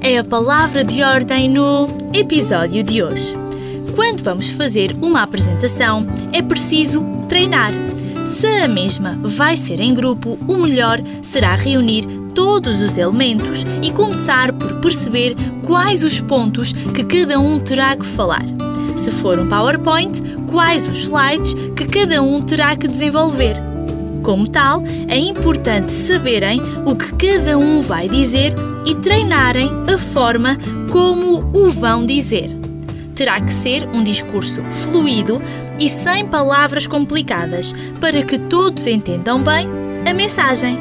é a palavra de ordem no episódio de hoje. Quando vamos fazer uma apresentação, é preciso treinar. Se a mesma vai ser em grupo, o melhor será reunir todos os elementos e começar por perceber quais os pontos que cada um terá que falar. Se for um PowerPoint, quais os slides que cada um terá que desenvolver. Como tal, é importante saberem o que cada um vai dizer e treinarem a forma como o vão dizer. Terá que ser um discurso fluido e sem palavras complicadas para que todos entendam bem a mensagem.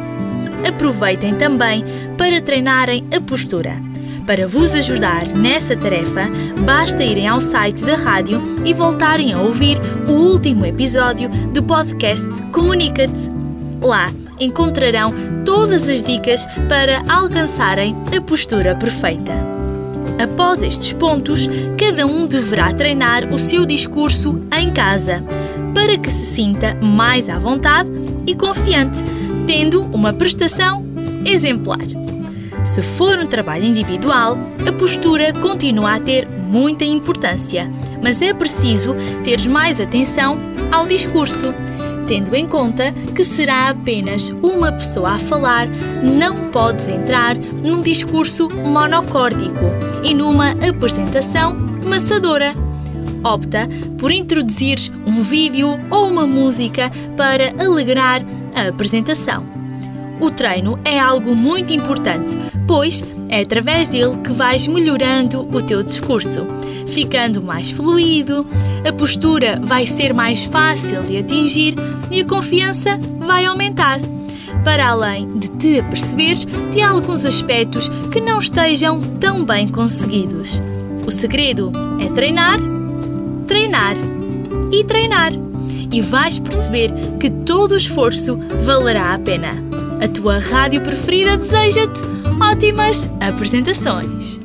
Aproveitem também para treinarem a postura. Para vos ajudar nessa tarefa, basta irem ao site da rádio e voltarem a ouvir o último episódio do podcast Comunica-te. Lá encontrarão todas as dicas para alcançarem a postura perfeita. Após estes pontos, cada um deverá treinar o seu discurso em casa, para que se sinta mais à vontade e confiante, tendo uma prestação exemplar. Se for um trabalho individual, a postura continua a ter muita importância, mas é preciso ter mais atenção ao discurso tendo em conta que será apenas uma pessoa a falar, não podes entrar num discurso monocórdico e numa apresentação maçadora. Opta por introduzir um vídeo ou uma música para alegrar a apresentação. O treino é algo muito importante, pois é através dele que vais melhorando o teu discurso ficando mais fluido, a postura vai ser mais fácil de atingir e a confiança vai aumentar. Para além de te aperceberes de alguns aspectos que não estejam tão bem conseguidos. O segredo é treinar, treinar e treinar. E vais perceber que todo o esforço valerá a pena. A tua rádio preferida deseja-te ótimas apresentações.